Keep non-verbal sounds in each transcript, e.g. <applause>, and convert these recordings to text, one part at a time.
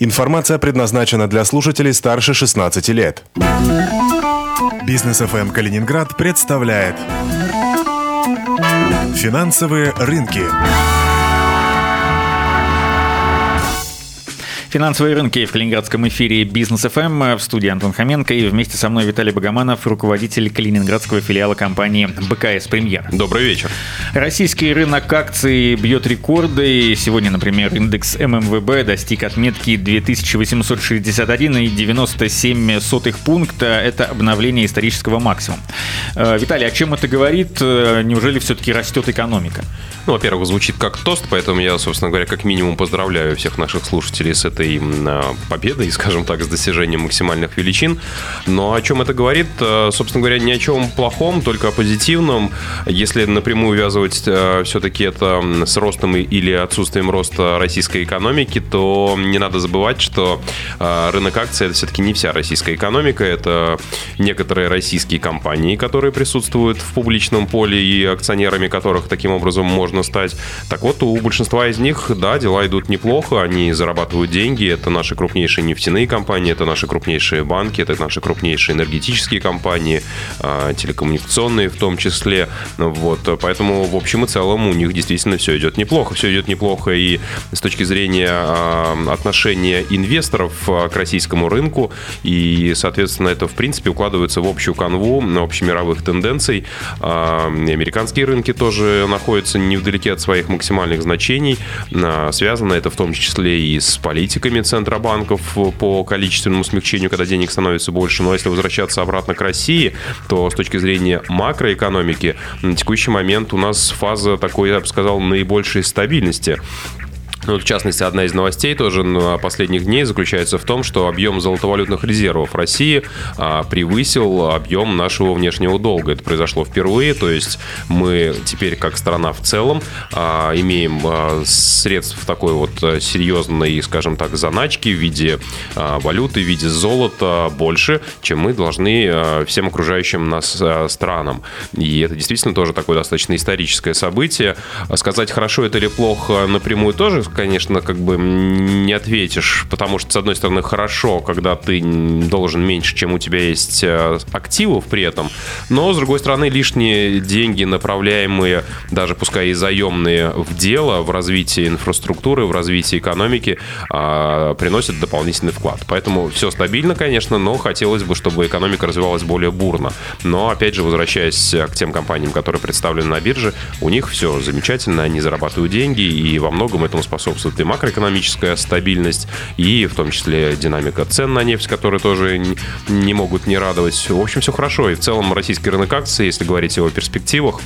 Информация предназначена для слушателей старше 16 лет. Бизнес ФМ Калининград представляет финансовые рынки. Финансовые рынки в Калининградском эфире Бизнес ФМ в студии Антон Хоменко и вместе со мной Виталий Богоманов, руководитель калининградского филиала компании БКС Премьер. Добрый вечер. Российский рынок акций бьет рекорды. Сегодня, например, индекс ММВБ достиг отметки 2861,97 пункта. Это обновление исторического максимума. Э, Виталий, о чем это говорит? Э, неужели все-таки растет экономика? Ну, во-первых, звучит как тост, поэтому я, собственно говоря, как минимум поздравляю всех наших слушателей с этой победой, <laughs> скажем так, с достижением максимальных величин. Но о чем это говорит? Э, собственно говоря, ни о чем плохом, только о позитивном. Если напрямую увязывать э, все-таки это с ростом или отсутствием роста российской экономики, то не надо забывать, что э, рынок акций это все-таки не вся российская экономика, это некоторые российские компании, которые присутствуют в публичном поле и акционерами которых таким образом можно стать. Так вот, у большинства из них, да, дела идут неплохо, они зарабатывают деньги, это наши крупнейшие нефтяные компании, это наши крупнейшие банки, это наши крупнейшие энергетические компании, а, телекоммуникационные в том числе. Вот, поэтому в общем и целом у них действительно все идет неплохо. Все идет неплохо и с точки зрения а, отношения инвесторов а, к российскому рынку, и, соответственно, это, в принципе, укладывается в общую канву общемировых тенденций. Американские рынки тоже находятся не в недалеки от своих максимальных значений. Связано это в том числе и с политиками центробанков по количественному смягчению, когда денег становится больше. Но если возвращаться обратно к России, то с точки зрения макроэкономики на текущий момент у нас фаза такой, я бы сказал, наибольшей стабильности. Ну, в частности, одна из новостей тоже последних дней заключается в том, что объем золотовалютных резервов России а, превысил объем нашего внешнего долга. Это произошло впервые, то есть мы теперь как страна в целом а, имеем а, средств такой вот серьезной, скажем так, заначки в виде а, валюты, в виде золота больше, чем мы должны а, всем окружающим нас а, странам. И это действительно тоже такое достаточно историческое событие. Сказать, хорошо это или плохо напрямую тоже конечно, как бы не ответишь, потому что, с одной стороны, хорошо, когда ты должен меньше, чем у тебя есть э, активов при этом, но, с другой стороны, лишние деньги, направляемые, даже пускай и заемные, в дело, в развитие инфраструктуры, в развитие экономики, а, приносят дополнительный вклад. Поэтому все стабильно, конечно, но хотелось бы, чтобы экономика развивалась более бурно. Но, опять же, возвращаясь к тем компаниям, которые представлены на бирже, у них все замечательно, они зарабатывают деньги, и во многом этому способствует способствует и макроэкономическая стабильность, и в том числе динамика цен на нефть, которые тоже не могут не радовать. В общем, все хорошо. И в целом российский рынок акций, если говорить о перспективах,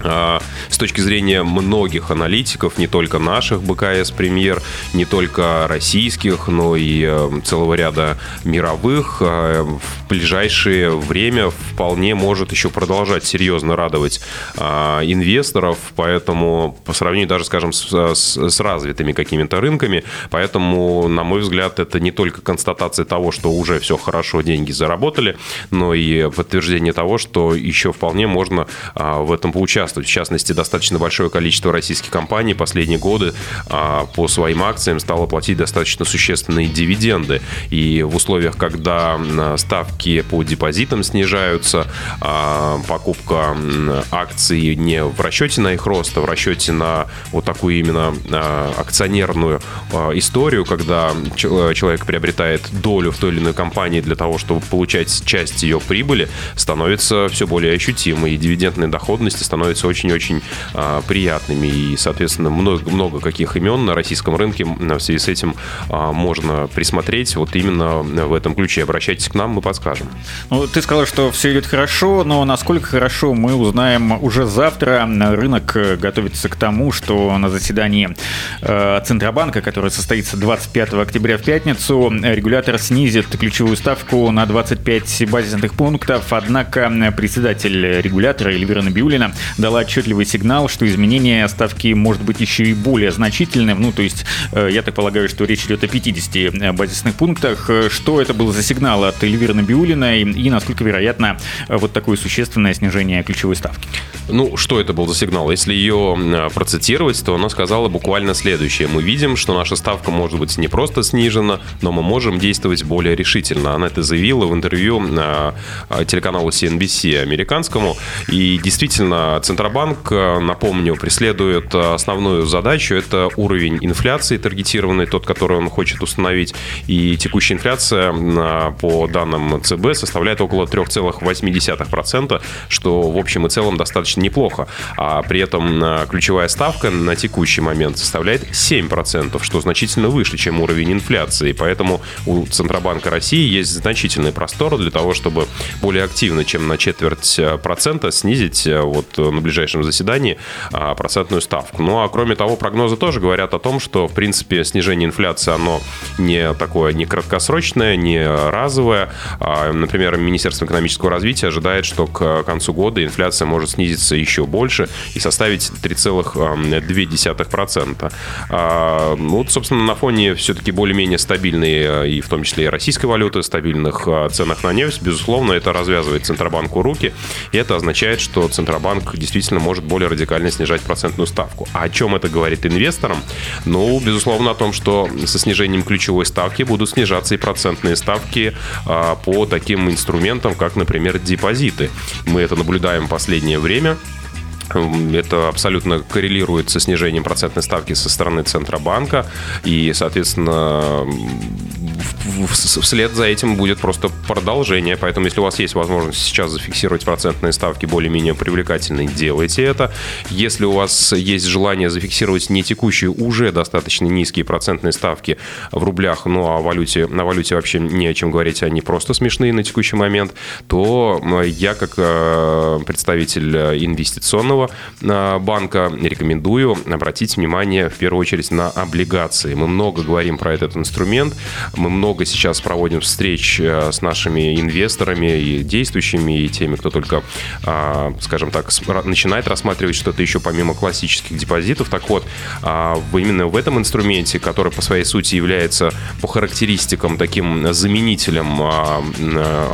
с точки зрения многих аналитиков, не только наших БКС премьер, не только российских, но и э, целого ряда мировых, а, в ближайшее время вполне может еще продолжать серьезно радовать а, инвесторов, поэтому по сравнению даже, скажем, с, с, с развитыми какими-то рынками, поэтому, на мой взгляд, это не только констатация того, что уже все хорошо, деньги заработали, но и подтверждение того, что еще вполне можно в этом поучаствовать участвовать. В частности, достаточно большое количество российских компаний последние годы а, по своим акциям стало платить достаточно существенные дивиденды. И в условиях, когда ставки по депозитам снижаются, а, покупка акций не в расчете на их рост, а в расчете на вот такую именно а, акционерную историю, когда человек приобретает долю в той или иной компании для того, чтобы получать часть ее прибыли, становится все более ощутимой, и дивидендная доходность становится становятся очень-очень а, приятными. И, соответственно, много, много каких имен на российском рынке в связи с этим а, можно присмотреть вот именно в этом ключе. Обращайтесь к нам, мы подскажем. Ну, ты сказал, что все идет хорошо, но насколько хорошо мы узнаем уже завтра. Рынок готовится к тому, что на заседании э, Центробанка, которое состоится 25 октября в пятницу, регулятор снизит ключевую ставку на 25 базисных пунктов. Однако председатель регулятора Эльвира Набиулина дала дала отчетливый сигнал, что изменение ставки может быть еще и более значительным. Ну, то есть, я так полагаю, что речь идет о 50 базисных пунктах. Что это был за сигнал от Эльвиры Набиулиной и насколько вероятно вот такое существенное снижение ключевой ставки? Ну, что это был за сигнал? Если ее процитировать, то она сказала буквально следующее. Мы видим, что наша ставка может быть не просто снижена, но мы можем действовать более решительно. Она это заявила в интервью на телеканалу CNBC американскому. И действительно, Центробанк, напомню, преследует основную задачу. Это уровень инфляции таргетированный, тот, который он хочет установить. И текущая инфляция, по данным ЦБ, составляет около 3,8%, что в общем и целом достаточно неплохо. А при этом ключевая ставка на текущий момент составляет 7%, что значительно выше, чем уровень инфляции. Поэтому у Центробанка России есть значительный простор для того, чтобы более активно, чем на четверть э, процента, снизить э, вот э, ближайшем заседании а, процентную ставку. Ну а кроме того, прогнозы тоже говорят о том, что в принципе снижение инфляции, оно не такое, не краткосрочное, не разовое. А, например, Министерство экономического развития ожидает, что к концу года инфляция может снизиться еще больше и составить 3,2%. А, ну, вот, собственно, на фоне все-таки более-менее стабильной и в том числе и российской валюты, стабильных ценах на нефть, безусловно, это развязывает Центробанку руки, и это означает, что Центробанк действительно может более радикально снижать процентную ставку. А о чем это говорит инвесторам? Ну, безусловно, о том, что со снижением ключевой ставки будут снижаться и процентные ставки а, по таким инструментам, как, например, депозиты. Мы это наблюдаем в последнее время. Это абсолютно коррелирует со снижением процентной ставки со стороны Центробанка. И, соответственно, вслед за этим будет просто продолжение. Поэтому, если у вас есть возможность сейчас зафиксировать процентные ставки более-менее привлекательные, делайте это. Если у вас есть желание зафиксировать не текущие, уже достаточно низкие процентные ставки в рублях, ну а валюте, на валюте вообще не о чем говорить, они просто смешные на текущий момент, то я, как э, представитель инвестиционного э, банка, рекомендую обратить внимание в первую очередь на облигации. Мы много говорим про этот инструмент, мы много сейчас проводим встреч э, с нашими инвесторами и действующими, и теми, кто только, а, скажем так, начинает рассматривать что-то еще помимо классических депозитов. Так вот, а, именно в этом инструменте, который по своей сути является по характеристикам таким заменителем а,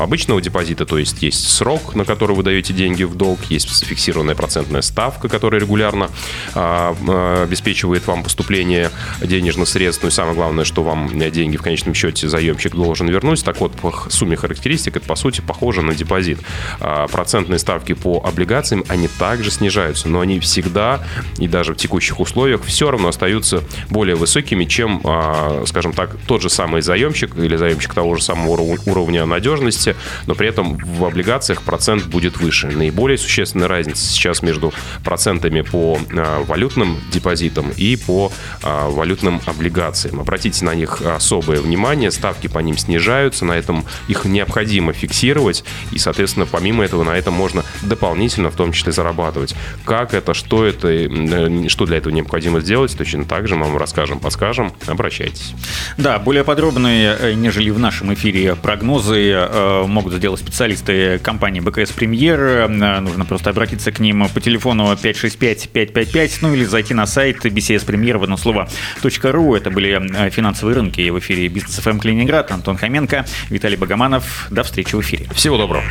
обычного депозита, то есть есть срок, на который вы даете деньги в долг, есть фиксированная процентная ставка, которая регулярно обеспечивает вам поступление денежных средств, ну и самое главное, что вам деньги в конечном счете заемщик должен вернуть. Так вот, по сумме характеристик это, по сути, похоже на депозит. А, процентные ставки по облигациям, они также снижаются, но они всегда, и даже в текущих условиях, все равно остаются более высокими, чем, а, скажем так, тот же самый заемщик или заемщик того же самого уровня надежности, но при этом в облигациях процент будет выше. Наиболее существенная разница сейчас между процентами по а, валютным депозитам и по валютным облигациям. Обратите на них особое внимание, ставки по ним снижаются, на этом их необходимо фиксировать, и, соответственно, помимо этого на этом можно дополнительно в том числе зарабатывать. Как это, что это, э, что для этого необходимо сделать, точно так же мы вам расскажем, подскажем, обращайтесь. Да, более подробные, э, нежели в нашем эфире, прогнозы э, могут сделать специалисты компании БКС Премьер. Нужно просто обратиться к ним по телефону 565-555, ну или зайти на сайт BCS Премьер в одно слово .ру. Это были финансовые рынки в эфире Бизнес ФМ Калининград. Антон Хоменко, Виталий Богоманов. До встречи в эфире. Всего доброго.